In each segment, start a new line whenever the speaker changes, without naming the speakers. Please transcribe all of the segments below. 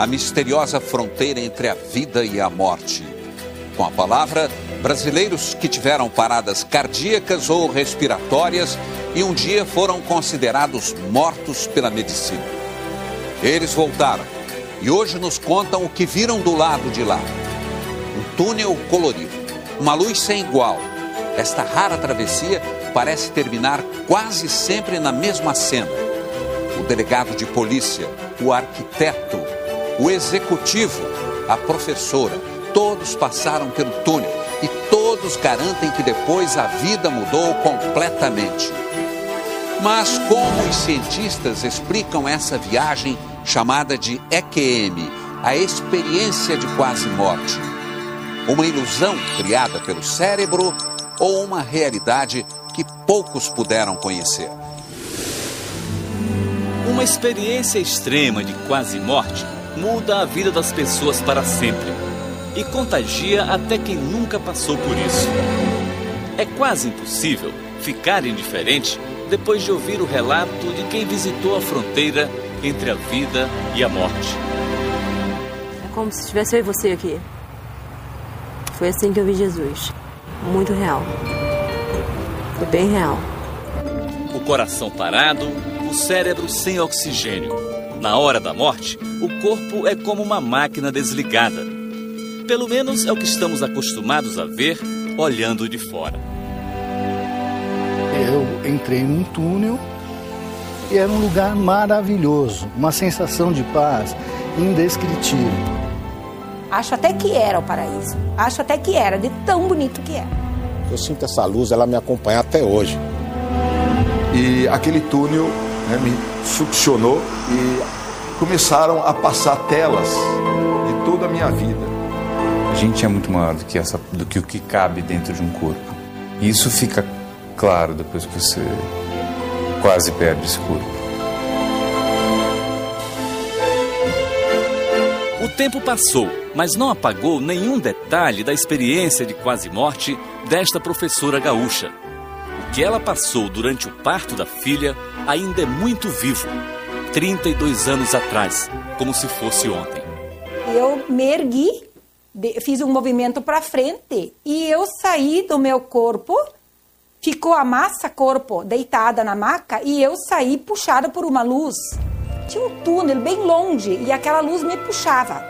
a misteriosa fronteira entre a vida e a morte. Com a palavra, brasileiros que tiveram paradas cardíacas ou respiratórias e um dia foram considerados mortos pela medicina. Eles voltaram e hoje nos contam o que viram do lado de lá. Um túnel colorido, uma luz sem igual. Esta rara travessia parece terminar quase sempre na mesma cena. O delegado de polícia, o arquiteto, o executivo, a professora, todos passaram pelo túnel e todos garantem que depois a vida mudou completamente. Mas como os cientistas explicam essa viagem chamada de EQM, a experiência de quase morte? Uma ilusão criada pelo cérebro ou uma realidade que poucos puderam conhecer?
Uma experiência extrema de quase morte muda a vida das pessoas para sempre e contagia até quem nunca passou por isso. É quase impossível ficar indiferente depois de ouvir o relato de quem visitou a fronteira entre a vida e a morte.
É como se estivesse eu e você aqui. Foi assim que eu vi Jesus. Muito real. Foi bem real.
O coração parado, o cérebro sem oxigênio. Na hora da morte, o corpo é como uma máquina desligada. Pelo menos é o que estamos acostumados a ver olhando de fora.
Eu entrei num túnel e era um lugar maravilhoso, uma sensação de paz indescritível.
Acho até que era o paraíso. Acho até que era, de tão bonito que é.
Eu sinto essa luz, ela me acompanha até hoje.
E aquele túnel né, me succionou e começaram a passar telas de toda a minha vida.
A gente é muito maior do que, essa, do que o que cabe dentro de um corpo. E isso fica claro depois que você quase perde esse corpo.
O tempo passou, mas não apagou nenhum detalhe da experiência de quase morte desta professora gaúcha. Que ela passou durante o parto da filha ainda é muito vivo. 32 anos atrás, como se fosse ontem.
Eu me ergui, fiz um movimento para frente e eu saí do meu corpo Ficou a massa corpo deitada na maca e eu saí puxada por uma luz. Tinha um túnel bem longe e aquela luz me puxava.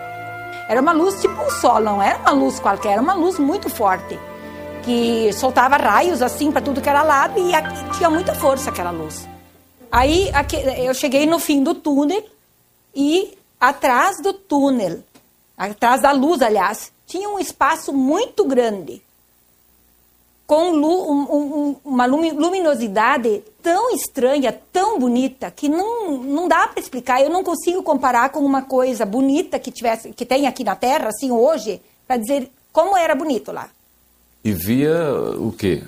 Era uma luz tipo um sol, não era uma luz qualquer, era uma luz muito forte. Que soltava raios assim para tudo que era lado e tinha muita força aquela luz. Aí eu cheguei no fim do túnel e atrás do túnel, atrás da luz, aliás, tinha um espaço muito grande com um, um, uma luminosidade tão estranha, tão bonita, que não, não dá para explicar. Eu não consigo comparar com uma coisa bonita que, tivesse, que tem aqui na Terra, assim, hoje, para dizer como era bonito lá.
E via o quê?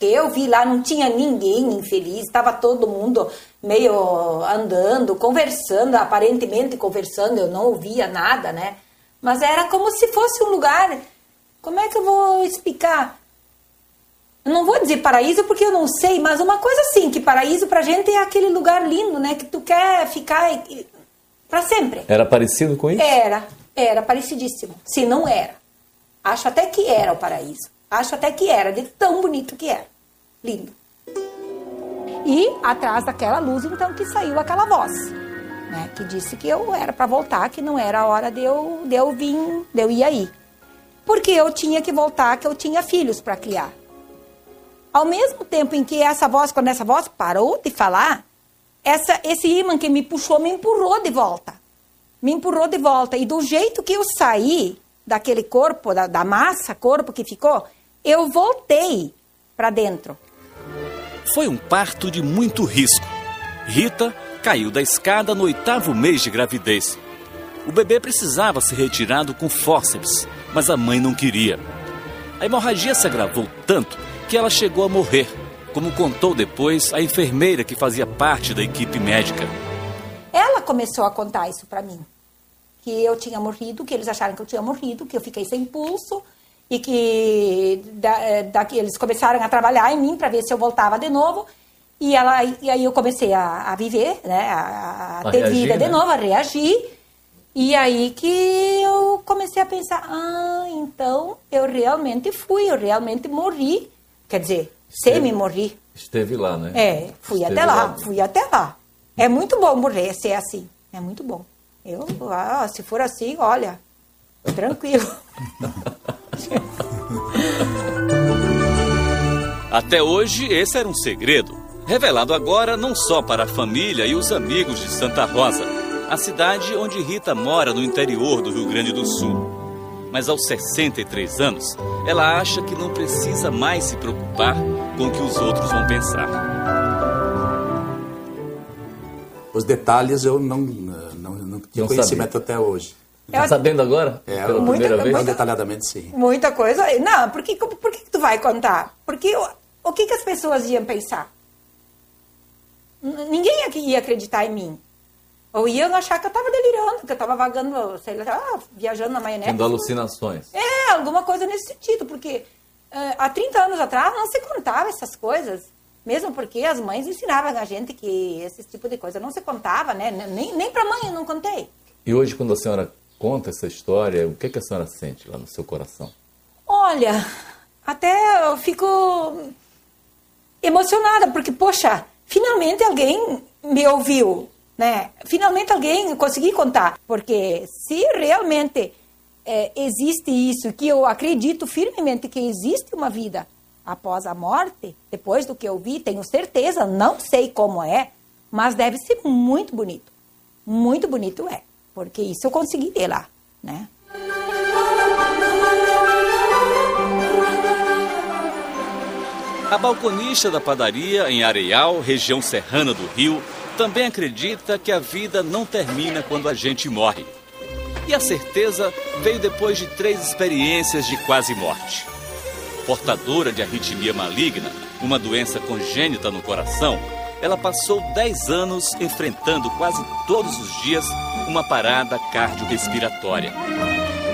Eu vi lá, não tinha ninguém infeliz, estava todo mundo meio andando, conversando, aparentemente conversando, eu não ouvia nada, né? Mas era como se fosse um lugar. Como é que eu vou explicar? Eu não vou dizer paraíso porque eu não sei, mas uma coisa assim, que paraíso pra gente é aquele lugar lindo, né? Que tu quer ficar para sempre.
Era parecido com isso?
Era, era parecidíssimo. Se não era. Acho até que era o paraíso. Acho até que era, de tão bonito que era. Lindo. E atrás daquela luz, então, que saiu aquela voz, né? Que disse que eu era para voltar, que não era a hora de eu, de eu vir, de eu ir aí. Porque eu tinha que voltar, que eu tinha filhos para criar. Ao mesmo tempo em que essa voz, quando essa voz parou de falar, essa, esse imã que me puxou me empurrou de volta. Me empurrou de volta. E do jeito que eu saí daquele corpo, da, da massa, corpo que ficou, eu voltei para dentro.
Foi um parto de muito risco. Rita caiu da escada no oitavo mês de gravidez. O bebê precisava ser retirado com fórceps, mas a mãe não queria. A hemorragia se agravou tanto que ela chegou a morrer, como contou depois a enfermeira que fazia parte da equipe médica.
Ela começou a contar isso para mim. Que eu tinha morrido, que eles acharam que eu tinha morrido, que eu fiquei sem pulso e que da, é, da, eles começaram a trabalhar em mim para ver se eu voltava de novo. E, ela, e aí eu comecei a, a viver, né, a, a ter reagir, vida de né? novo, a reagir. E aí que eu comecei a pensar, ah, então eu realmente fui, eu realmente morri. Quer dizer, semi-morri.
Esteve lá, né?
É, fui
Esteve
até lá, fui até lá. É muito bom morrer ser assim, é muito bom. Eu, ah, se for assim, olha, tranquilo.
Até hoje, esse era um segredo, revelado agora não só para a família e os amigos de Santa Rosa, a cidade onde Rita mora no interior do Rio Grande do Sul. Mas aos 63 anos, ela acha que não precisa mais se preocupar com o que os outros vão pensar.
Os detalhes eu não, não, não tinha
Não
conhecimento
sabia.
até hoje.
Tá sabendo agora?
É,
Pela
Muita-
primeira vez?
Não detalhadamente, sim.
Muita coisa. Não, por que, por que que tu vai contar? Porque o, o que, que as pessoas iam pensar? Ninguém aqui ia acreditar em mim. Ou iam achar que eu estava delirando, que eu estava vagando, sei lá, ah, viajando na maionese.
Tendo alucinações.
É, alguma coisa nesse sentido, porque eh, há 30 anos atrás não se contava essas coisas. Mesmo porque as mães ensinavam a gente que esse tipo de coisa não se contava, né? Nem, nem para mãe eu não contei.
E hoje, quando a senhora conta essa história, o que, que a senhora sente lá no seu coração?
Olha, até eu fico emocionada, porque, poxa, finalmente alguém me ouviu, né? Finalmente alguém consegui contar. Porque se realmente eh, existe isso, que eu acredito firmemente que existe uma vida após a morte, depois do que eu vi, tenho certeza, não sei como é, mas deve ser muito bonito. Muito bonito é, porque isso eu consegui ver lá, né?
A balconista da padaria em Areal, região serrana do Rio, também acredita que a vida não termina quando a gente morre. E a certeza veio depois de três experiências de quase morte. Portadora de arritmia maligna, uma doença congênita no coração, ela passou 10 anos enfrentando quase todos os dias uma parada cardiorrespiratória.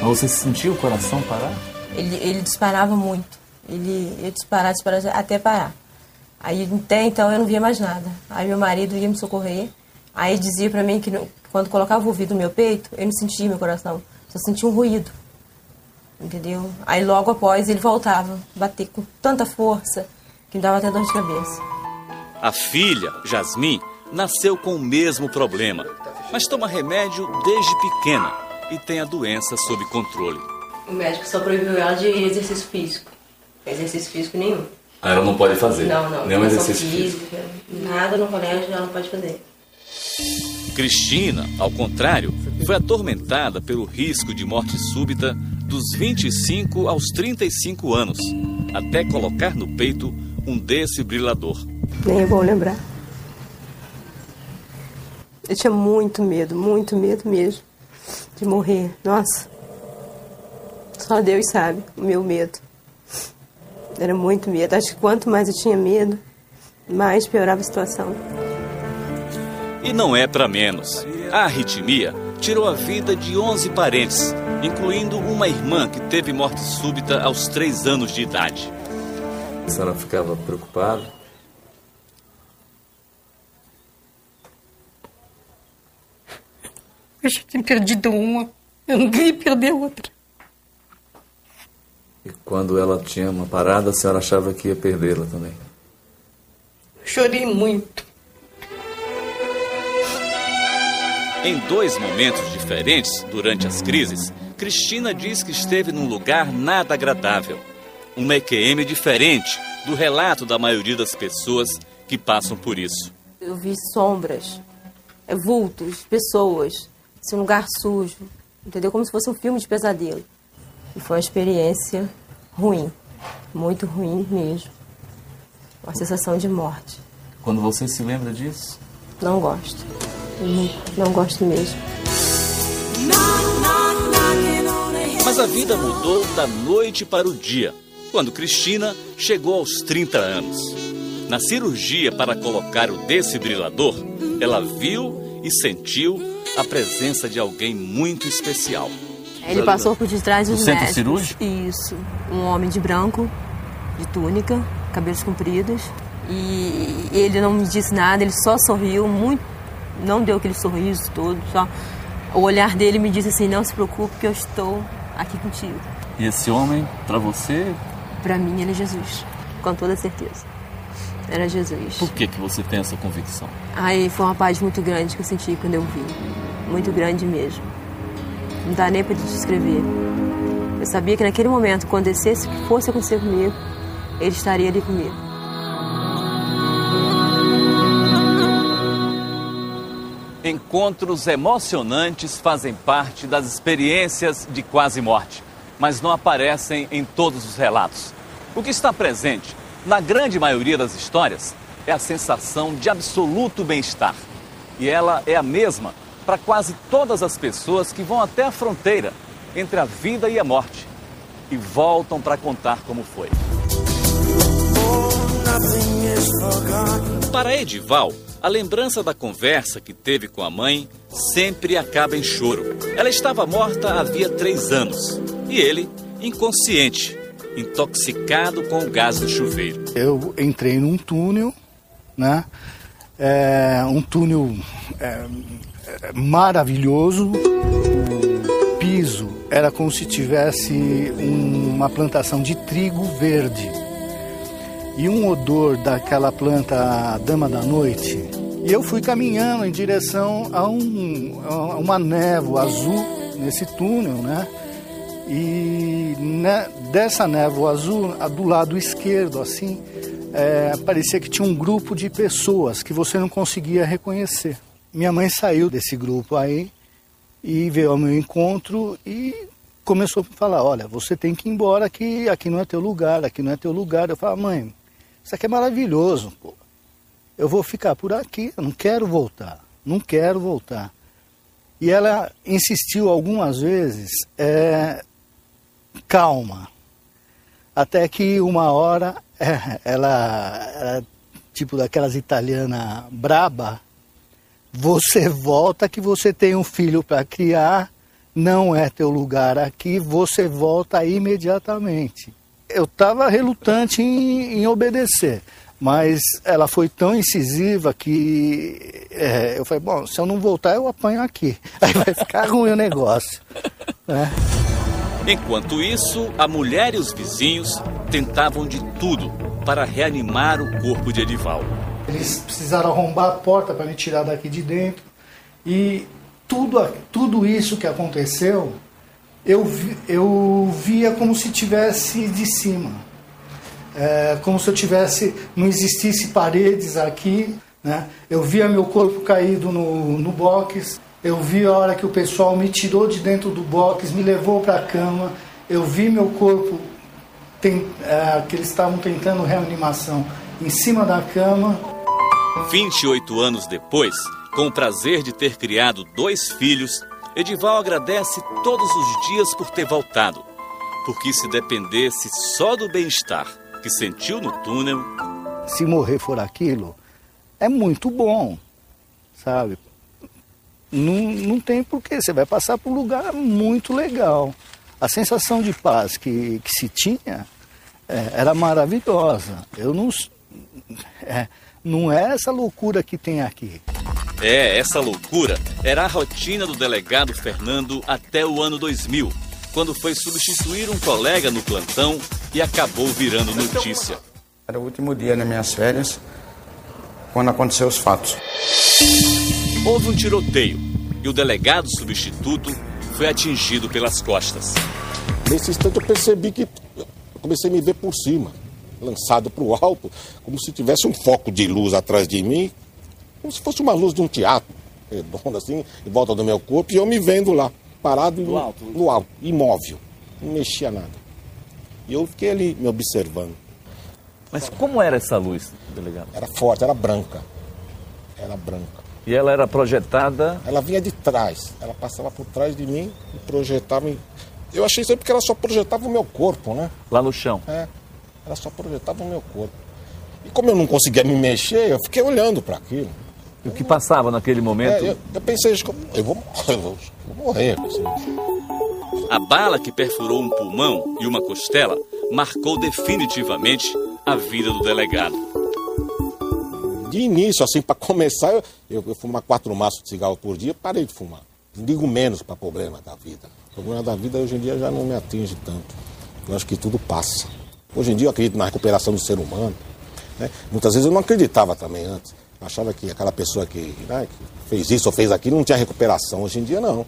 Mas você sentiu o coração parar?
Ele, ele disparava muito. Ele ia disparar, disparar até parar. Aí até então eu não via mais nada. Aí meu marido ia me socorrer. Aí dizia pra mim que quando colocava o ouvido no meu peito, eu não sentia meu coração. Só sentia um ruído. Entendeu? Aí logo após ele voltava, bater com tanta força que me dava até dor de cabeça.
A filha, Jasmine, nasceu com o mesmo problema, mas toma remédio desde pequena e tem a doença sob controle.
O médico só proibiu ela de exercício físico. Exercício físico nenhum.
Ah, ela não pode fazer.
Não, não.
Nenhum exercício físico.
física, Nada no colégio ela não pode fazer.
Cristina, ao contrário, foi atormentada pelo risco de morte súbita dos 25 aos 35 anos, até colocar no peito um desfibrilador.
Nem é bom lembrar. Eu tinha muito medo, muito medo mesmo de morrer. Nossa. Só Deus sabe o meu medo. Era muito medo. Acho que quanto mais eu tinha medo, mais piorava a situação.
E não é para menos. A arritmia tirou a vida de 11 parentes, incluindo uma irmã que teve morte súbita aos 3 anos de idade.
A senhora ficava preocupada?
Eu já tinha perdido uma, eu não queria perder outra.
E quando ela tinha uma parada, a senhora achava que ia perdê-la também?
Chorei muito.
Em dois momentos diferentes durante as crises, Cristina diz que esteve num lugar nada agradável. Uma EQM diferente do relato da maioria das pessoas que passam por isso.
Eu vi sombras, é, vultos, pessoas, assim, um lugar sujo, entendeu? Como se fosse um filme de pesadelo. E foi uma experiência ruim, muito ruim mesmo. Uma sensação de morte.
Quando você se lembra disso?
Não gosto. Não, não gosto mesmo.
Mas a vida mudou da noite para o dia, quando Cristina chegou aos 30 anos. Na cirurgia para colocar o desfibrilador, ela viu e sentiu a presença de alguém muito especial.
Ele passou por detrás dos
centro
médicos.
cirúrgico?
Isso. Um homem de branco, de túnica, cabelos compridos. E ele não me disse nada, ele só sorriu, muito, não deu aquele sorriso todo, só O olhar dele me disse assim: não se preocupe, que eu estou aqui contigo.
E esse homem, para você?
Para mim, ele é Jesus, com toda certeza. Era Jesus.
Por que, que você tem essa convicção?
Aí foi uma paz muito grande que eu senti quando eu vi. Muito grande mesmo. Não dá nem para te descrever. Eu sabia que naquele momento, quando acontecesse o que fosse acontecer comigo, ele estaria ali comigo.
Encontros emocionantes fazem parte das experiências de quase morte, mas não aparecem em todos os relatos. O que está presente, na grande maioria das histórias, é a sensação de absoluto bem-estar. E ela é a mesma para quase todas as pessoas que vão até a fronteira entre a vida e a morte e voltam para contar como foi. Para Edival, a lembrança da conversa que teve com a mãe sempre acaba em choro. Ela estava morta havia três anos e ele, inconsciente, intoxicado com o gás do chuveiro.
Eu entrei num túnel, né? É, um túnel é, maravilhoso. O piso era como se tivesse uma plantação de trigo verde e um odor daquela planta dama da noite. E eu fui caminhando em direção a, um, a uma névoa azul nesse túnel, né? E né, dessa névoa azul, do lado esquerdo, assim, é, parecia que tinha um grupo de pessoas que você não conseguia reconhecer. Minha mãe saiu desse grupo aí e veio ao meu encontro e começou a falar: Olha, você tem que ir embora, que aqui não é teu lugar, aqui não é teu lugar. Eu falei: Mãe, isso aqui é maravilhoso, pô. Eu vou ficar por aqui, eu não quero voltar, não quero voltar. E ela insistiu algumas vezes, é, calma. Até que uma hora ela, ela, tipo daquelas italiana braba, você volta que você tem um filho para criar, não é teu lugar aqui, você volta imediatamente eu estava relutante em, em, obedecer, mas ela foi tão incisiva que é, eu falei, bom, se eu não voltar eu apanho aqui, aí vai ficar ruim o negócio. Né?
Enquanto isso, a mulher e os vizinhos tentavam de tudo para reanimar o corpo de Edival.
Eles precisaram arrombar a porta para me tirar daqui de dentro e tudo, tudo isso que aconteceu eu, eu via como se tivesse de cima. É, como se eu tivesse, não existisse paredes aqui. Né? Eu via meu corpo caído no, no box. Eu vi a hora que o pessoal me tirou de dentro do box, me levou para a cama. Eu vi meu corpo, tem, é, que eles estavam tentando reanimação, em cima da cama.
28 anos depois, com o prazer de ter criado dois filhos, Edival agradece todos os dias por ter voltado, porque se dependesse só do bem-estar que sentiu no túnel.
Se morrer for aquilo, é muito bom, sabe? Não, não tem porquê, você vai passar por um lugar muito legal. A sensação de paz que, que se tinha é, era maravilhosa. Eu não. É, não é essa loucura que tem aqui.
É, essa loucura era a rotina do delegado Fernando até o ano 2000, quando foi substituir um colega no plantão e acabou virando notícia.
Era o último dia nas minhas férias, quando aconteceu os fatos.
Houve um tiroteio e o delegado substituto foi atingido pelas costas.
Nesse instante eu percebi que eu comecei a me ver por cima, lançado para o alto, como se tivesse um foco de luz atrás de mim como se fosse uma luz de um teatro, redonda assim, em volta do meu corpo, e eu me vendo lá, parado no, alto. no alto, imóvel, não mexia nada. E eu fiquei ali me observando.
Mas como era essa luz, delegado?
Era forte, era branca. Era branca.
E ela era projetada?
Ela vinha de trás. Ela passava por trás de mim e projetava. Eu achei isso porque ela só projetava o meu corpo, né?
Lá no chão?
É. Ela só projetava o meu corpo. E como eu não conseguia me mexer, eu fiquei olhando para aquilo.
O que passava naquele momento?
É, eu, eu, pensei, eu vou, eu vou, eu vou morrer.
A bala que perfurou um pulmão e uma costela marcou definitivamente a vida do delegado.
De início, assim, para começar, eu, eu, fumava quatro maços de cigarro por dia, parei de fumar. ligo menos para problema da vida. O problema da vida hoje em dia já não me atinge tanto. Eu acho que tudo passa. Hoje em dia eu acredito na recuperação do ser humano. Né? Muitas vezes eu não acreditava também antes. Achava que aquela pessoa que, né, que fez isso ou fez aquilo não tinha recuperação. Hoje em dia não.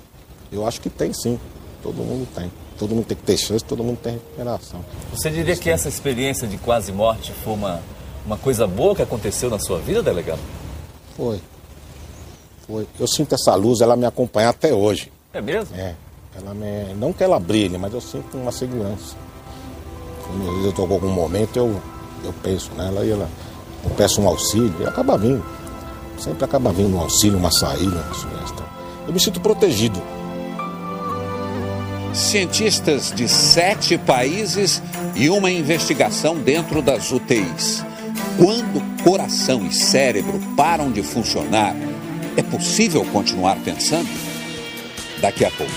Eu acho que tem sim. Todo mundo tem. Todo mundo tem que ter chance, todo mundo tem recuperação.
Você diria que essa experiência de quase morte foi uma, uma coisa boa que aconteceu na sua vida, delegado?
Foi. Foi. Eu sinto essa luz, ela me acompanha até hoje.
É mesmo?
É. Ela me... Não que ela brilhe, mas eu sinto uma segurança. Quando às vezes eu estou com algum momento, eu, eu penso nela e ela, eu peço um auxílio e acaba vindo. Sempre acaba vindo um auxílio, uma saída, uma sugestão. Eu me sinto protegido.
Cientistas de sete países e uma investigação dentro das UTIs. Quando coração e cérebro param de funcionar, é possível continuar pensando? Daqui a pouco.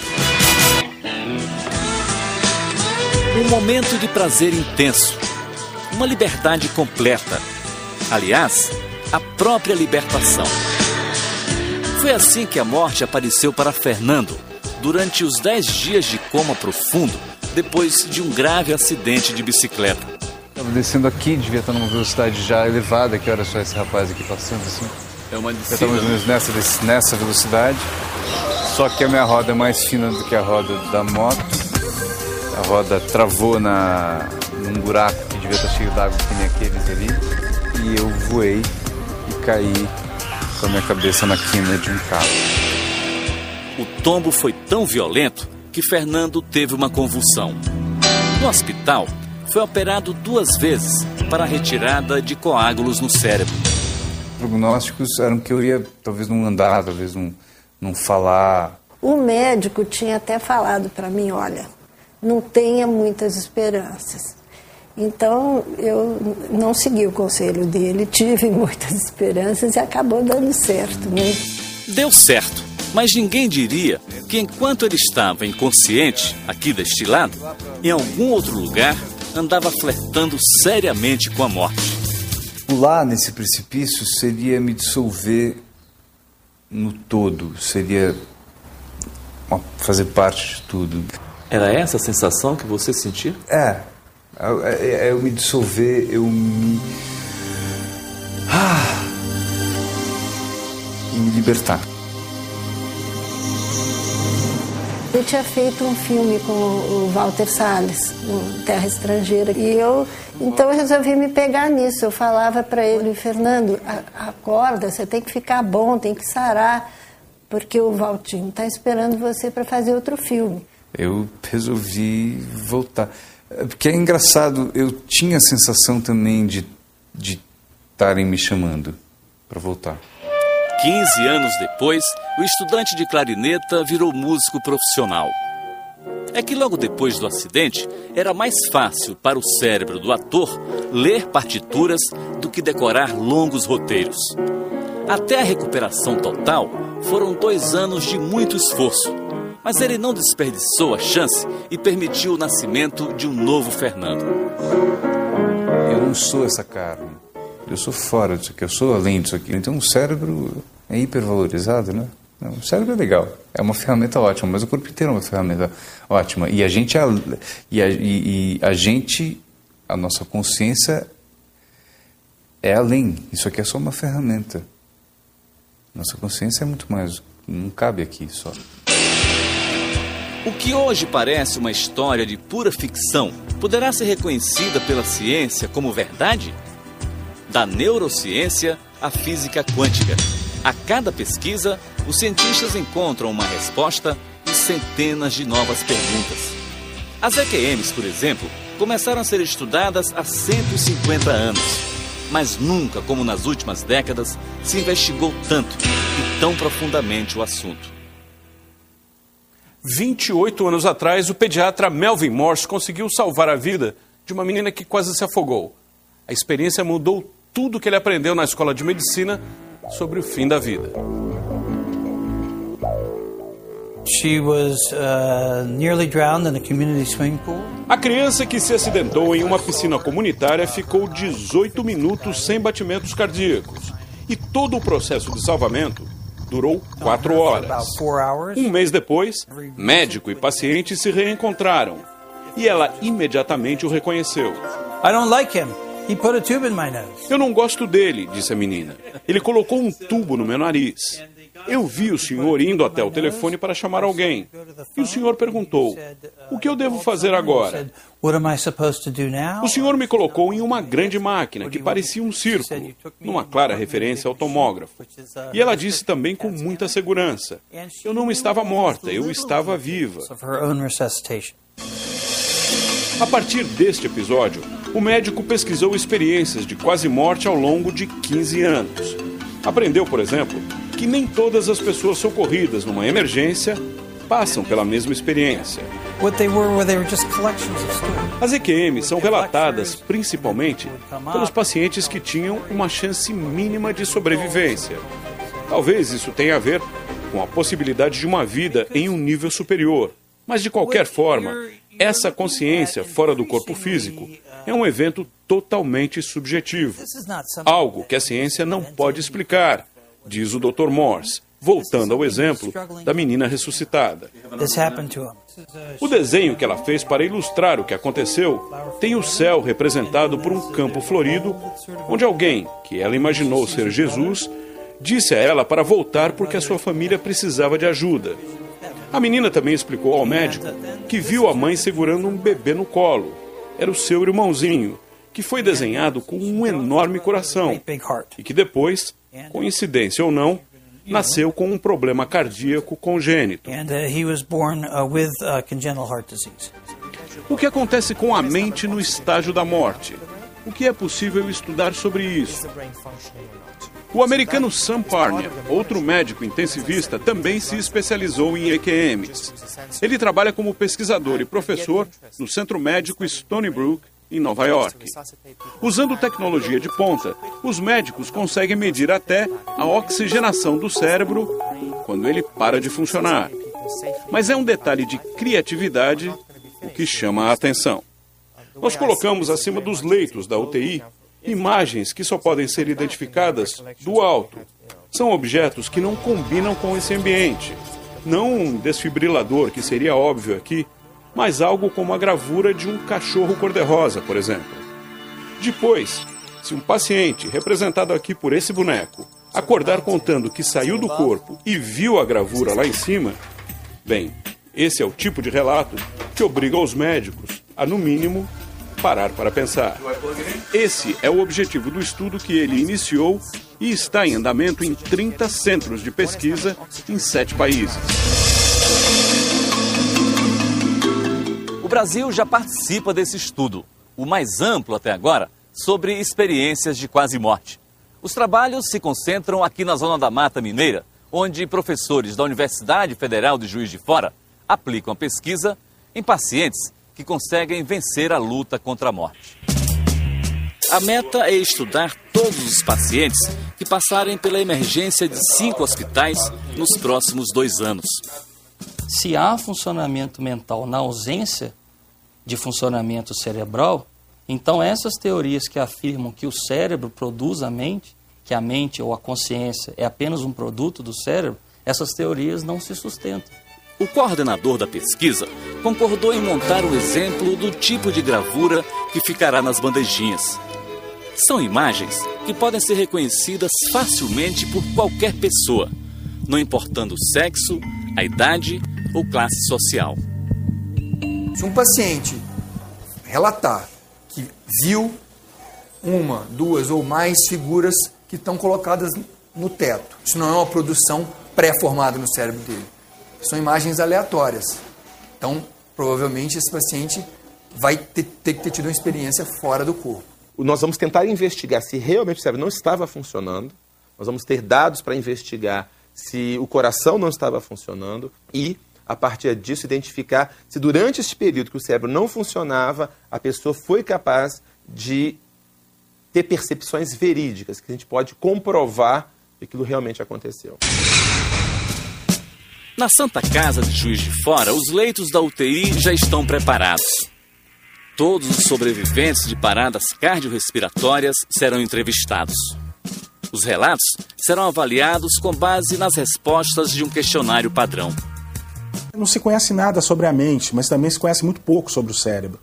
Um momento de prazer intenso, uma liberdade completa. Aliás, a própria libertação. Foi assim que a morte apareceu para Fernando durante os 10 dias de coma profundo depois de um grave acidente de bicicleta.
Estava descendo aqui, devia estar numa velocidade já elevada, que era só esse rapaz aqui passando assim.
É uma
ou menos nessa, nessa velocidade, só que a minha roda é mais fina do que a roda da moto. A roda travou na, num buraco que devia estar cheio d'água que nem aqueles ali. E eu voei e caí com a minha cabeça na quina de um carro.
O tombo foi tão violento que Fernando teve uma convulsão. No hospital, foi operado duas vezes para a retirada de coágulos no cérebro.
Prognósticos eram que eu ia talvez não andar, talvez não, não falar.
O médico tinha até falado para mim, olha, não tenha muitas esperanças. Então eu não segui o conselho dele, tive muitas esperanças e acabou dando certo, né?
Deu certo, mas ninguém diria que enquanto ele estava inconsciente, aqui deste lado, em algum outro lugar, andava flertando seriamente com a morte.
Pular nesse precipício seria me dissolver no todo, seria fazer parte de tudo.
Era essa a sensação que você sentia?
É, é, é eu me dissolver, eu me. Ah, e me libertar.
Eu tinha feito um filme com o Walter Salles, no Terra Estrangeira, e eu então eu resolvi me pegar nisso. Eu falava para ele, Fernando, acorda, você tem que ficar bom, tem que sarar, porque o Valtinho está esperando você para fazer outro filme.
Eu resolvi voltar. Porque é engraçado, eu tinha a sensação também de de estarem me chamando para voltar.
15 anos depois, o estudante de clarineta virou músico profissional. É que logo depois do acidente, era mais fácil para o cérebro do ator ler partituras do que decorar longos roteiros. Até a recuperação total, foram dois anos de muito esforço. Mas ele não desperdiçou a chance e permitiu o nascimento de um novo Fernando.
Eu não sou essa carne. Eu sou fora disso aqui, eu sou além disso aqui. Então o cérebro é hipervalorizado, né? O cérebro é legal, é uma ferramenta ótima, mas o corpo inteiro é uma ferramenta ótima. E a gente, é a- e a, e- e a gente, a nossa consciência é além. Isso aqui é só uma ferramenta. Nossa consciência é muito mais, não cabe aqui só.
O que hoje parece uma história de pura ficção poderá ser reconhecida pela ciência como verdade? Da neurociência à física quântica. A cada pesquisa, os cientistas encontram uma resposta e centenas de novas perguntas. As EQMs, por exemplo, começaram a ser estudadas há 150 anos. Mas nunca, como nas últimas décadas, se investigou tanto e tão profundamente o assunto.
28 anos atrás, o pediatra Melvin Morse conseguiu salvar a vida de uma menina que quase se afogou. A experiência mudou tudo o que ele aprendeu na escola de medicina sobre o fim da vida.
She was uh, nearly drowned in a community swimming pool.
A criança que se acidentou em uma piscina comunitária ficou 18 minutos sem batimentos cardíacos. E todo o processo de salvamento durou quatro horas. Um mês depois, médico e paciente se reencontraram e ela imediatamente o reconheceu.
I don't like him.
Eu não gosto dele, disse a menina. Ele colocou um tubo no meu nariz. Eu vi o senhor indo até o telefone para chamar alguém. E o senhor perguntou: O que eu devo fazer agora? O senhor me colocou em uma grande máquina que parecia um círculo, numa clara referência ao tomógrafo. E ela disse também com muita segurança: Eu não estava morta, eu estava viva. A partir deste episódio, o médico pesquisou experiências de quase morte ao longo de 15 anos. Aprendeu, por exemplo, que nem todas as pessoas socorridas numa emergência passam pela mesma experiência. As EQMs são relatadas principalmente pelos pacientes que tinham uma chance mínima de sobrevivência. Talvez isso tenha a ver com a possibilidade de uma vida em um nível superior. Mas, de qualquer forma, essa consciência fora do corpo físico é um evento totalmente subjetivo. Algo que a ciência não pode explicar, diz o Dr. Morse, voltando ao exemplo da menina ressuscitada. O desenho que ela fez para ilustrar o que aconteceu tem o céu representado por um campo florido, onde alguém, que ela imaginou ser Jesus, disse a ela para voltar porque a sua família precisava de ajuda. A menina também explicou ao médico que viu a mãe segurando um bebê no colo. Era o seu irmãozinho, que foi desenhado com um enorme coração e que depois, coincidência ou não, nasceu com um problema cardíaco congênito.
Uh, uh, uh.
O que acontece com a mente no estágio da morte? O que é possível estudar sobre isso? O americano Sam Parnia, outro médico intensivista, também se especializou em EQMs. Ele trabalha como pesquisador e professor no Centro Médico Stony Brook, em Nova York. Usando tecnologia de ponta, os médicos conseguem medir até a oxigenação do cérebro quando ele para de funcionar. Mas é um detalhe de criatividade o que chama a atenção. Nós colocamos acima dos leitos da UTI imagens que só podem ser identificadas do alto. São objetos que não combinam com esse ambiente. Não um desfibrilador, que seria óbvio aqui, mas algo como a gravura de um cachorro cor-de-rosa, por exemplo. Depois, se um paciente, representado aqui por esse boneco, acordar contando que saiu do corpo e viu a gravura lá em cima, bem, esse é o tipo de relato que obriga os médicos a, no mínimo, parar para pensar. Esse é o objetivo do estudo que ele iniciou e está em andamento em 30 centros de pesquisa em sete países.
O Brasil já participa desse estudo, o mais amplo até agora, sobre experiências de quase morte. Os trabalhos se concentram aqui na Zona da Mata Mineira, onde professores da Universidade Federal de Juiz de Fora aplicam a pesquisa em pacientes que conseguem vencer a luta contra a morte. A meta é estudar todos os pacientes que passarem pela emergência de cinco hospitais nos próximos dois anos.
Se há funcionamento mental na ausência de funcionamento cerebral, então essas teorias que afirmam que o cérebro produz a mente, que a mente ou a consciência é apenas um produto do cérebro, essas teorias não se sustentam.
O coordenador da pesquisa concordou em montar um exemplo do tipo de gravura que ficará nas bandejinhas. São imagens que podem ser reconhecidas facilmente por qualquer pessoa, não importando o sexo, a idade ou classe social.
Se um paciente relatar que viu uma, duas ou mais figuras que estão colocadas no teto, isso não é uma produção pré-formada no cérebro dele. São imagens aleatórias. Então, provavelmente esse paciente vai ter, ter que ter tido uma experiência fora do corpo.
Nós vamos tentar investigar se realmente o cérebro não estava funcionando. Nós vamos ter dados para investigar se o coração não estava funcionando e, a partir disso, identificar se durante esse período que o cérebro não funcionava, a pessoa foi capaz de ter percepções verídicas, que a gente pode comprovar que aquilo realmente aconteceu.
Na Santa Casa de Juiz de Fora, os leitos da UTI já estão preparados. Todos os sobreviventes de paradas cardiorrespiratórias serão entrevistados. Os relatos serão avaliados com base nas respostas de um questionário padrão.
Não se conhece nada sobre a mente, mas também se conhece muito pouco sobre o cérebro.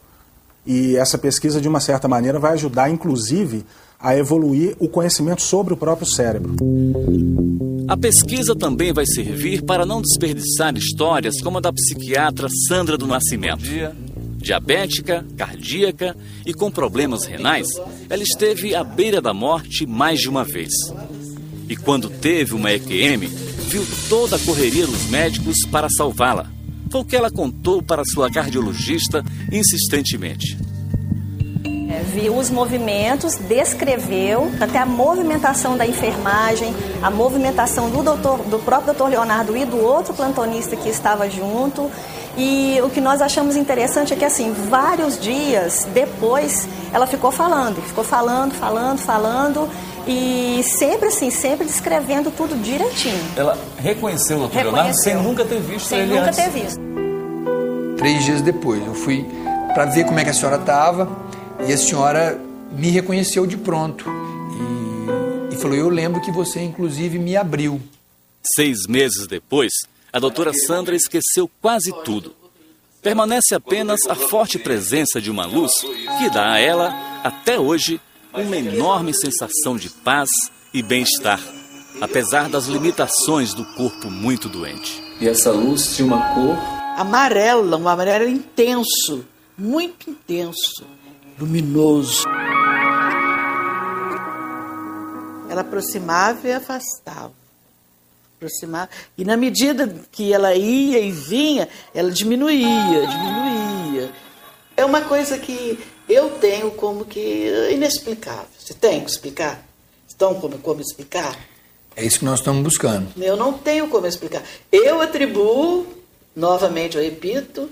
E essa pesquisa, de uma certa maneira, vai ajudar, inclusive, a evoluir o conhecimento sobre o próprio cérebro.
A pesquisa também vai servir para não desperdiçar histórias como a da psiquiatra Sandra do Nascimento. Diabética, cardíaca e com problemas renais, ela esteve à beira da morte mais de uma vez. E quando teve uma EQM, viu toda a correria dos médicos para salvá-la. Foi o que ela contou para sua cardiologista insistentemente.
É, viu os movimentos, descreveu até a movimentação da enfermagem, a movimentação do, doutor, do próprio doutor Leonardo e do outro plantonista que estava junto. E o que nós achamos interessante é que, assim, vários dias depois, ela ficou falando, ficou falando, falando, falando, e sempre assim, sempre descrevendo tudo direitinho.
Ela reconheceu o doutor Leonardo sem nunca ter visto
sem
ele
nunca
antes.
ter visto.
Três dias depois, eu fui para ver como é que a senhora estava e a senhora me reconheceu de pronto e, e falou: Eu lembro que você, inclusive, me abriu.
Seis meses depois, a doutora Sandra esqueceu quase tudo. Permanece apenas a forte presença de uma luz que dá a ela, até hoje, uma enorme sensação de paz e bem-estar, apesar das limitações do corpo muito doente.
E essa luz tinha uma cor
amarela, um amarelo intenso, muito intenso, luminoso. Ela aproximava e afastava. Aproximava. E na medida que ela ia e vinha, ela diminuía, diminuía. É uma coisa que eu tenho como que inexplicável. Você tem que explicar? Estão como, como explicar?
É isso que nós estamos buscando.
Eu não tenho como explicar. Eu atribuo, novamente eu repito,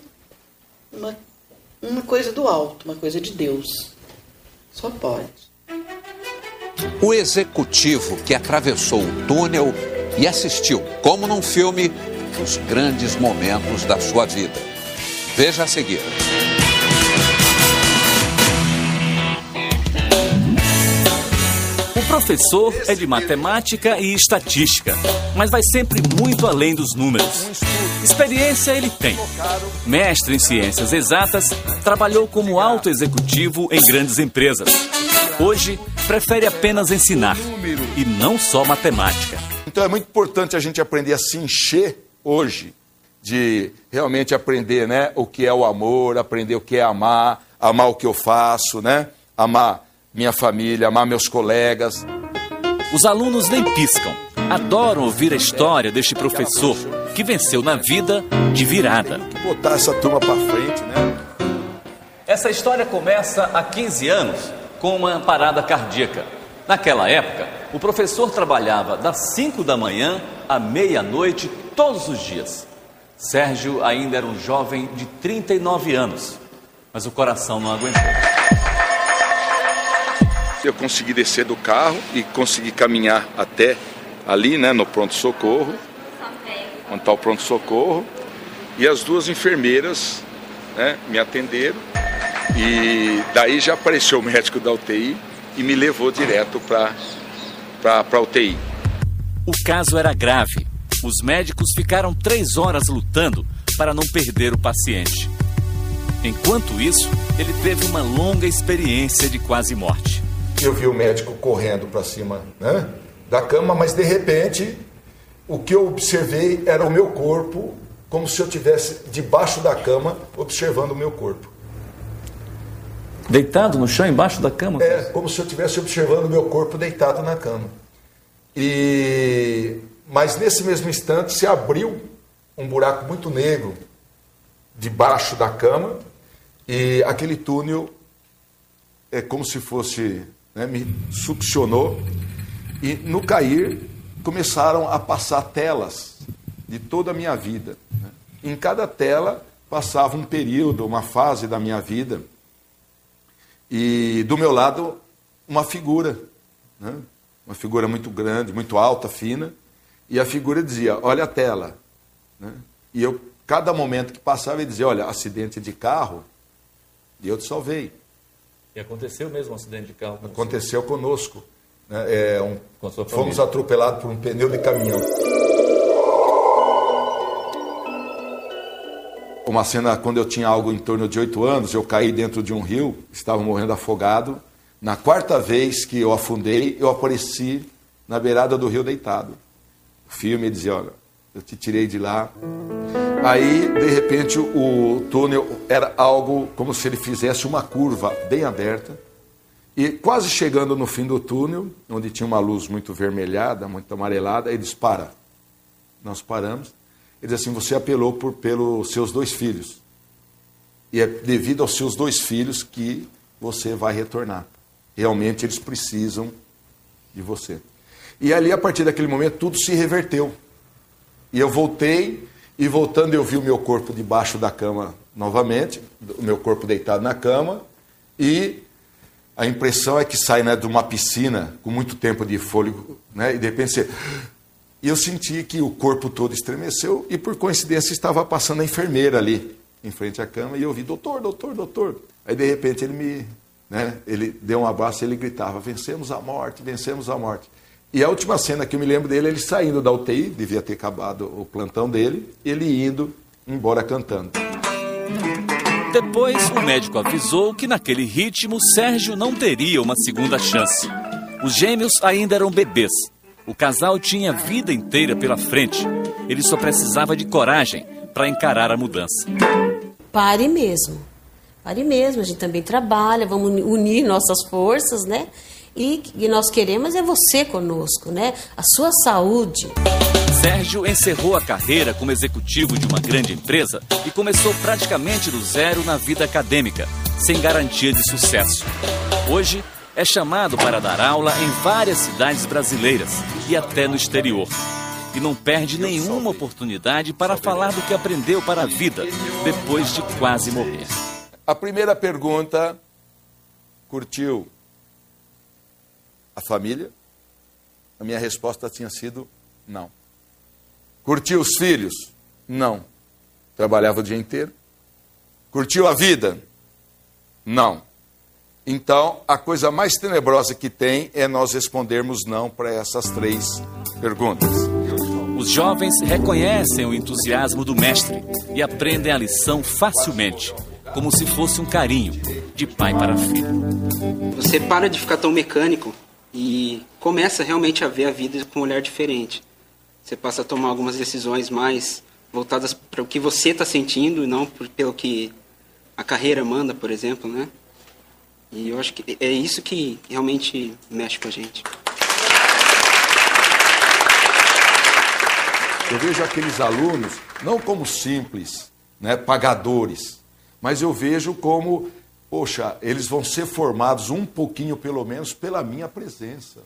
uma, uma coisa do alto, uma coisa de Deus. Só pode.
O executivo que atravessou o túnel e assistiu, como num filme, os grandes momentos da sua vida. Veja a seguir.
Professor é de matemática e estatística, mas vai sempre muito além dos números. Experiência ele tem. Mestre em ciências exatas, trabalhou como alto executivo em grandes empresas. Hoje, prefere apenas ensinar, e não só matemática.
Então é muito importante a gente aprender a se encher hoje de realmente aprender, né, o que é o amor, aprender o que é amar, amar o que eu faço, né? Amar minha família, amar meus colegas.
Os alunos nem piscam. Adoram ouvir a história deste professor que venceu na vida de virada.
Botar essa turma para frente, né?
Essa história começa há 15 anos com uma parada cardíaca. Naquela época, o professor trabalhava das 5 da manhã à meia-noite todos os dias. Sérgio ainda era um jovem de 39 anos, mas o coração não aguentou.
Eu consegui descer do carro e consegui caminhar até ali, né, no pronto-socorro, onde está o pronto-socorro, e as duas enfermeiras né, me atenderam, e daí já apareceu o médico da UTI e me levou direto para a UTI.
O caso era grave. Os médicos ficaram três horas lutando para não perder o paciente. Enquanto isso, ele teve uma longa experiência de quase morte.
Eu vi o médico correndo para cima né, da cama, mas de repente o que eu observei era o meu corpo, como se eu tivesse debaixo da cama observando o meu corpo.
Deitado no chão, embaixo da cama?
É, como se eu estivesse observando o meu corpo deitado na cama. E mas nesse mesmo instante se abriu um buraco muito negro debaixo da cama e aquele túnel é como se fosse né, me succionou e no cair começaram a passar telas de toda a minha vida. né. Em cada tela passava um período, uma fase da minha vida e do meu lado uma figura, né, uma figura muito grande, muito alta, fina e a figura dizia: Olha a tela. né. E eu, cada momento que passava, ele dizia: Olha, acidente de carro, e eu te salvei.
E aconteceu mesmo um acidente de carro? com
Aconteceu conosco. né, é, um, fomos atropelados por um pneu de caminhão. Uma cena quando eu tinha algo em torno de oito anos, eu caí dentro de um rio, estava morrendo afogado. Na quarta vez que eu afundei, eu apareci na beirada do rio deitado. O filme dizia: Olha, eu te tirei de lá. Aí, de repente, o túnel era algo como se ele fizesse uma curva bem aberta. E quase chegando no fim do túnel, onde tinha uma luz muito vermelhada, muito amarelada, ele disse: Para. Nós paramos. Ele diz assim: Você apelou por, pelos seus dois filhos. E é devido aos seus dois filhos que você vai retornar. Realmente eles precisam de você. E ali, a partir daquele momento, tudo se reverteu. E eu voltei, e voltando, eu vi o meu corpo debaixo da cama novamente, o meu corpo deitado na cama, e a impressão é que sai né, de uma piscina com muito tempo de fôlego, né, e de repente você e eu senti que o corpo todo estremeceu e, por coincidência, estava passando a enfermeira ali, em frente à cama, e eu ouvi, doutor, doutor, doutor. Aí, de repente, ele me. Né, ele deu um abraço e ele gritava: vencemos a morte, vencemos a morte. E a última cena que eu me lembro dele, ele saindo da UTI, devia ter acabado o plantão dele, ele indo embora cantando.
Depois, o médico avisou que naquele ritmo Sérgio não teria uma segunda chance. Os gêmeos ainda eram bebês o casal tinha vida inteira pela frente. Ele só precisava de coragem para encarar a mudança.
Pare mesmo. Pare mesmo. A gente também trabalha, vamos unir nossas forças, né? E, e nós queremos é você conosco, né? A sua saúde.
Sérgio encerrou a carreira como executivo de uma grande empresa e começou praticamente do zero na vida acadêmica, sem garantia de sucesso. Hoje, é chamado para dar aula em várias cidades brasileiras e até no exterior. E não perde nenhuma oportunidade para falar do que aprendeu para a vida depois de quase morrer.
A primeira pergunta: curtiu a família? A minha resposta tinha sido não. Curtiu os filhos? Não. Trabalhava o dia inteiro. Curtiu a vida? Não. Então, a coisa mais tenebrosa que tem é nós respondermos não para essas três perguntas.
Os jovens reconhecem o entusiasmo do mestre e aprendem a lição facilmente, como se fosse um carinho de pai para filho.
Você para de ficar tão mecânico e começa realmente a ver a vida com um olhar diferente. Você passa a tomar algumas decisões mais voltadas para o que você está sentindo e não pelo que a carreira manda, por exemplo, né? E eu acho que é isso que realmente mexe com a gente.
Eu vejo aqueles alunos não como simples, né, pagadores, mas eu vejo como, poxa, eles vão ser formados um pouquinho, pelo menos, pela minha presença.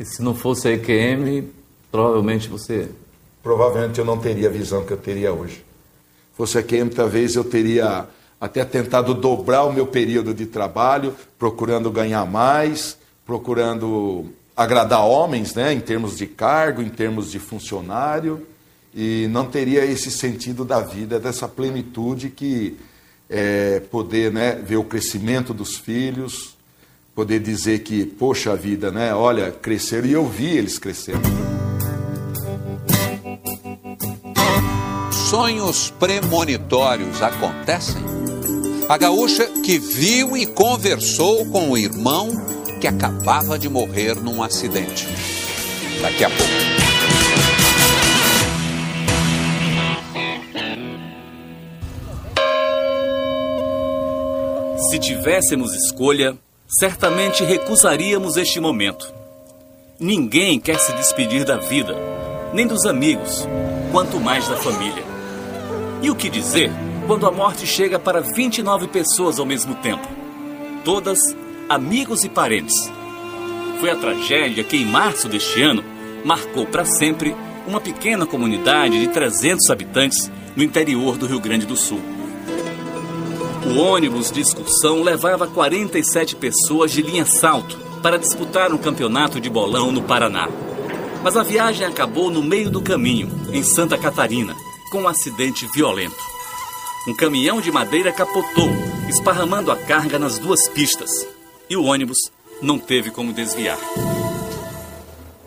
E se não fosse a EQM, provavelmente você.
Provavelmente eu não teria a visão que eu teria hoje. Se fosse a EQM, talvez eu teria até tentado dobrar o meu período de trabalho, procurando ganhar mais, procurando agradar homens, né, em termos de cargo, em termos de funcionário, e não teria esse sentido da vida, dessa plenitude que é poder né, ver o crescimento dos filhos, poder dizer que, poxa vida, né, olha, cresceram e eu vi eles crescendo.
Sonhos premonitórios acontecem? A gaúcha que viu e conversou com o irmão que acabava de morrer num acidente. Daqui a pouco.
Se tivéssemos escolha, certamente recusaríamos este momento. Ninguém quer se despedir da vida, nem dos amigos, quanto mais da família. E o que dizer quando a morte chega para 29 pessoas ao mesmo tempo, todas amigos e parentes. Foi a tragédia que, em março deste ano, marcou para sempre uma pequena comunidade de 300 habitantes no interior do Rio Grande do Sul. O ônibus de excursão levava 47 pessoas de linha salto para disputar um campeonato de bolão no Paraná. Mas a viagem acabou no meio do caminho, em Santa Catarina, com um acidente violento. Um caminhão de madeira capotou, esparramando a carga nas duas pistas, e o ônibus não teve como desviar.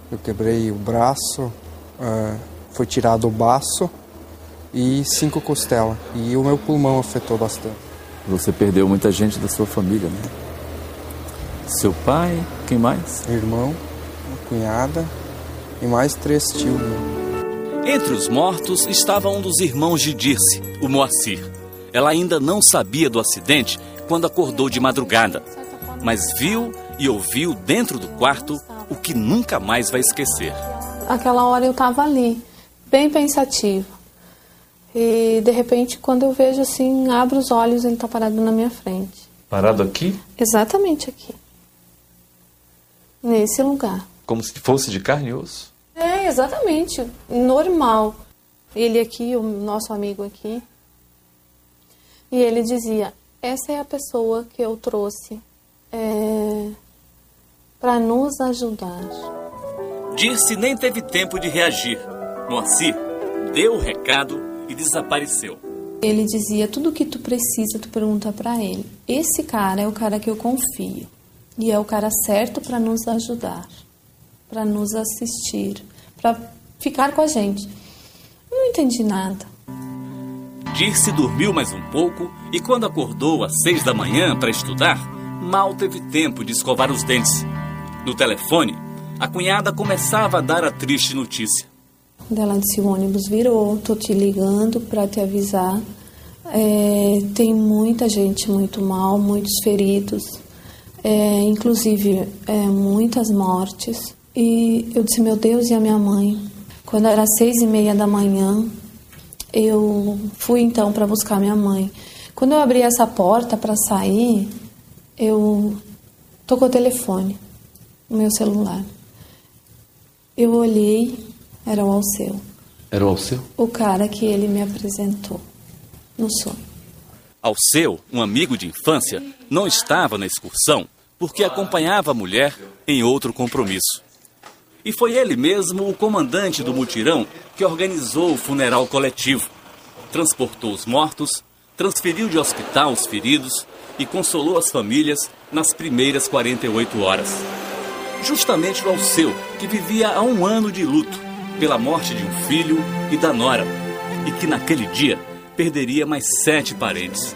Eu quebrei o braço, uh, foi tirado o baço e cinco costelas. E o meu pulmão afetou bastante.
Você perdeu muita gente da sua família, né? Seu pai, quem mais?
Irmão, uma cunhada e mais três tios.
Entre os mortos estava um dos irmãos de Dirce, o Moacir. Ela ainda não sabia do acidente quando acordou de madrugada, mas viu e ouviu dentro do quarto o que nunca mais vai esquecer.
Aquela hora eu estava ali, bem pensativa. E de repente, quando eu vejo assim, abro os olhos, ele está parado na minha frente.
Parado aqui?
Exatamente aqui. Nesse lugar.
Como se fosse de carne e osso?
É, exatamente. Normal. Ele aqui, o nosso amigo aqui. E ele dizia: Essa é a pessoa que eu trouxe é, para nos ajudar.
Dirce nem teve tempo de reagir. Moacir deu o recado e desapareceu.
Ele dizia: Tudo que tu precisa, tu pergunta para ele. Esse cara é o cara que eu confio. E é o cara certo para nos ajudar, para nos assistir, para ficar com a gente. Eu não entendi nada.
Dirce dormiu mais um pouco e, quando acordou às seis da manhã para estudar, mal teve tempo de escovar os dentes. No telefone, a cunhada começava a dar a triste notícia.
Ela disse: o ônibus virou, tô te ligando para te avisar. É, tem muita gente muito mal, muitos feridos, é, inclusive é, muitas mortes. E eu disse: meu Deus, e a minha mãe? Quando era seis e meia da manhã, eu fui então para buscar minha mãe. Quando eu abri essa porta para sair, eu tocou o telefone, o meu celular. Eu olhei, era o Alceu.
Era o Alceu?
O cara que ele me apresentou no sonho.
Alceu, um amigo de infância, não estava na excursão porque acompanhava a mulher em outro compromisso. E foi ele mesmo o comandante do mutirão que organizou o funeral coletivo. Transportou os mortos, transferiu de hospital os feridos e consolou as famílias nas primeiras 48 horas. Justamente o Alceu, que vivia há um ano de luto pela morte de um filho e da nora, e que naquele dia perderia mais sete parentes.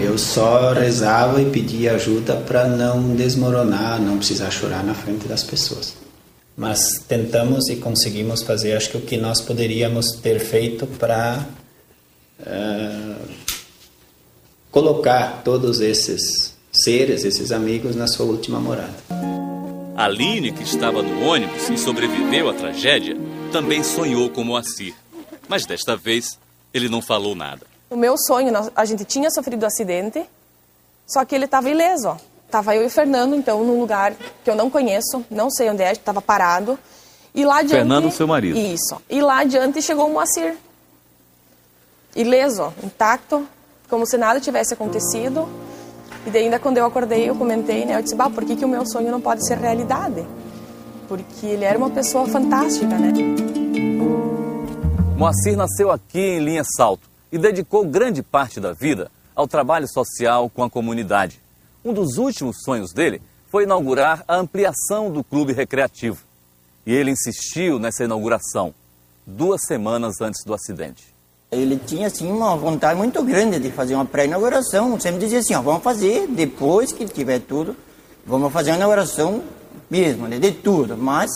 Eu só rezava e pedia ajuda para não desmoronar, não precisar chorar na frente das pessoas. Mas tentamos e conseguimos fazer, acho que o que nós poderíamos ter feito para uh, colocar todos esses seres, esses amigos, na sua última morada.
Aline, que estava no ônibus e sobreviveu à tragédia, também sonhou com Moacir. Mas desta vez, ele não falou nada.
O meu sonho, a gente tinha sofrido um acidente, só que ele estava ileso. Tava eu e o Fernando, então, num lugar que eu não conheço, não sei onde é, estava parado. E lá adiante...
Fernando, seu marido.
Isso. E lá adiante chegou o Moacir. Ileso, intacto, como se nada tivesse acontecido. E daí ainda quando eu acordei, eu comentei, né? Eu disse, bah, por que, que o meu sonho não pode ser realidade? Porque ele era uma pessoa fantástica, né?
Moacir nasceu aqui em Linha Salto e dedicou grande parte da vida ao trabalho social com a comunidade. Um dos últimos sonhos dele foi inaugurar a ampliação do clube recreativo. E ele insistiu nessa inauguração, duas semanas antes do acidente.
Ele tinha assim uma vontade muito grande de fazer uma pré-inauguração. Sempre dizia assim: ó, vamos fazer depois que tiver tudo, vamos fazer uma inauguração mesmo, né, de tudo. Mas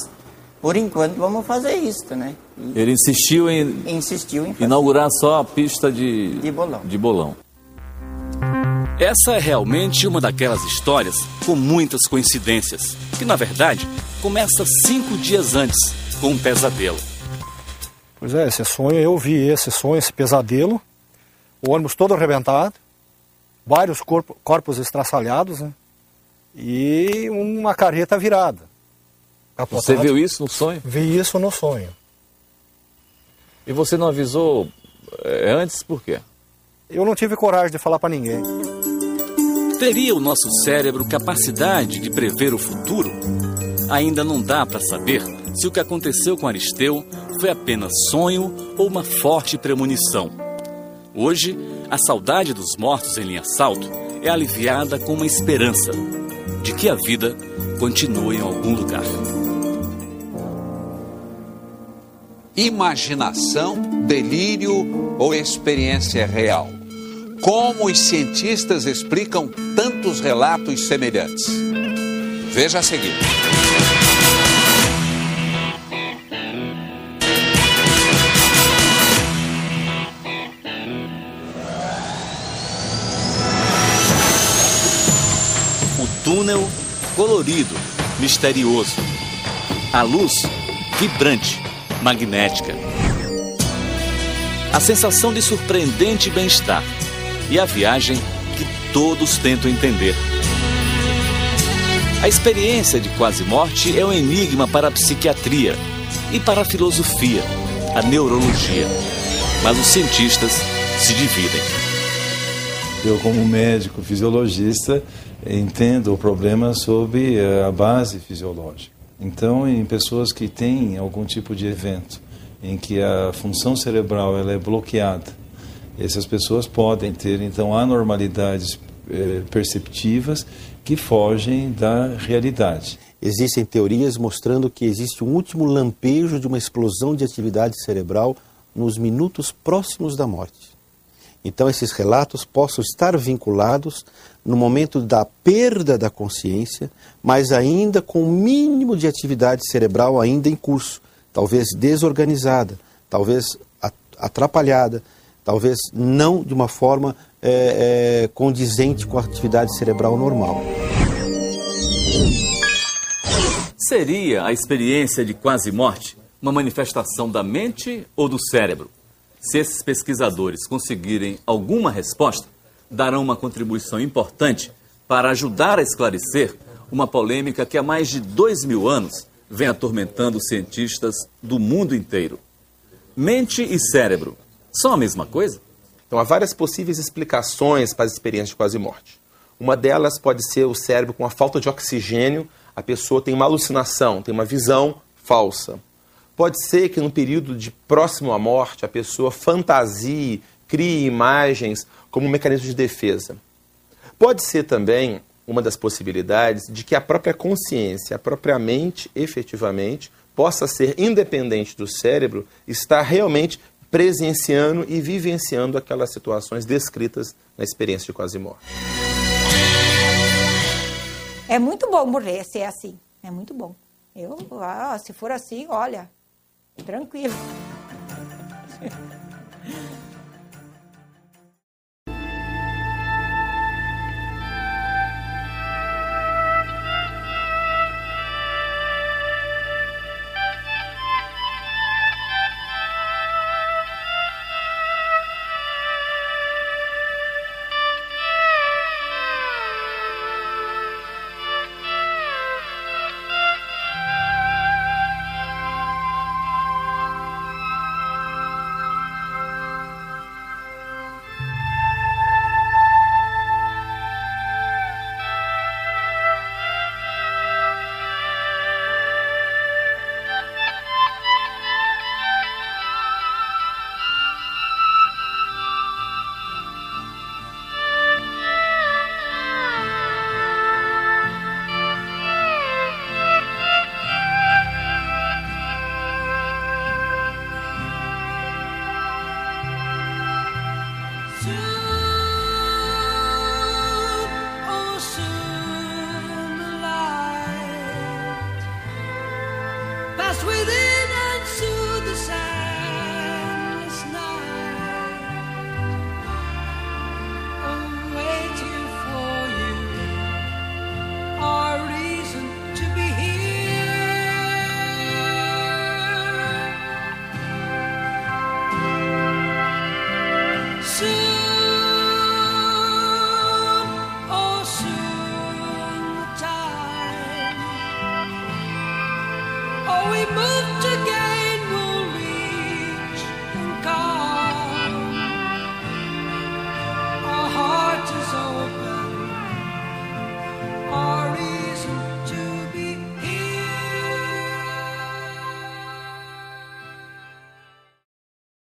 por enquanto vamos fazer isso, né?
E Ele insistiu em,
insistiu em fazer.
inaugurar só a pista de,
de bolão.
de bolão.
Essa é realmente uma daquelas histórias com muitas coincidências, que na verdade começa cinco dias antes, com um pesadelo.
Pois é, esse sonho, eu vi esse sonho, esse pesadelo, o ônibus todo arrebentado, vários corpo, corpos estraçalhados, né? E uma carreta virada.
Você viu isso no sonho?
Vi isso no sonho.
E você não avisou é, antes por quê?
Eu não tive coragem de falar para ninguém.
Teria o nosso cérebro capacidade de prever o futuro? Ainda não dá para saber se o que aconteceu com Aristeu foi apenas sonho ou uma forte premonição. Hoje, a saudade dos mortos em linha salto é aliviada com uma esperança. de que a vida continua em algum lugar.
Imaginação, delírio ou experiência real? Como os cientistas explicam tantos relatos semelhantes? Veja a seguir.
Túnel colorido, misterioso. A luz vibrante, magnética. A sensação de surpreendente bem-estar e a viagem que todos tentam entender. A experiência de quase morte é um enigma para a psiquiatria e para a filosofia, a neurologia. Mas os cientistas se dividem.
Eu, como médico fisiologista, entendo o problema sob eh, a base fisiológica. Então, em pessoas que têm algum tipo de evento em que a função cerebral ela é bloqueada, essas pessoas podem ter então anormalidades eh, perceptivas que fogem da realidade.
Existem teorias mostrando que existe um último lampejo de uma explosão de atividade cerebral nos minutos próximos da morte. Então, esses relatos possam estar vinculados no momento da perda da consciência, mas ainda com o mínimo de atividade cerebral ainda em curso, talvez desorganizada, talvez atrapalhada, talvez não de uma forma é, é, condizente com a atividade cerebral normal.
Seria a experiência de quase morte uma manifestação da mente ou do cérebro? Se esses pesquisadores conseguirem alguma resposta, darão uma contribuição importante para ajudar a esclarecer uma polêmica que há mais de dois mil anos vem atormentando cientistas do mundo inteiro. Mente e cérebro são a mesma coisa?
Então, há várias possíveis explicações para as experiências de quase morte. Uma delas pode ser o cérebro com a falta de oxigênio, a pessoa tem uma alucinação, tem uma visão falsa. Pode ser que no período de próximo à morte a pessoa fantasie, crie imagens como um mecanismo de defesa. Pode ser também uma das possibilidades de que a própria consciência, a própria mente, efetivamente, possa ser independente do cérebro, estar realmente presenciando e vivenciando aquelas situações descritas na experiência de quase morte.
É muito bom morrer ser assim. É muito bom. Eu, ah, se for assim, olha, tranquilo.